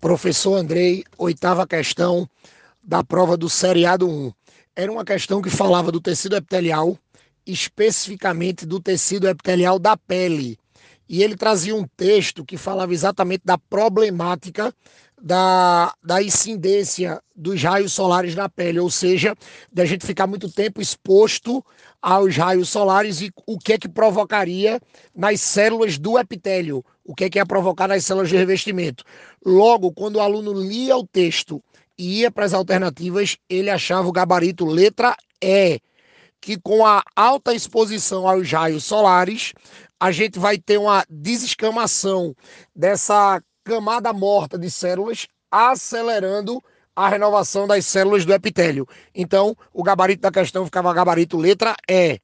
Professor Andrei, oitava questão da prova do seriado 1. Era uma questão que falava do tecido epitelial, especificamente do tecido epitelial da pele. E ele trazia um texto que falava exatamente da problemática da, da incidência dos raios solares na pele, ou seja, da gente ficar muito tempo exposto aos raios solares e o que é que provocaria nas células do epitélio, o que é que ia provocar nas células de revestimento. Logo, quando o aluno lia o texto e ia para as alternativas, ele achava o gabarito letra E, que com a alta exposição aos raios solares, a gente vai ter uma desescamação dessa camada morta de células, acelerando a renovação das células do epitélio. Então, o gabarito da questão ficava gabarito letra E.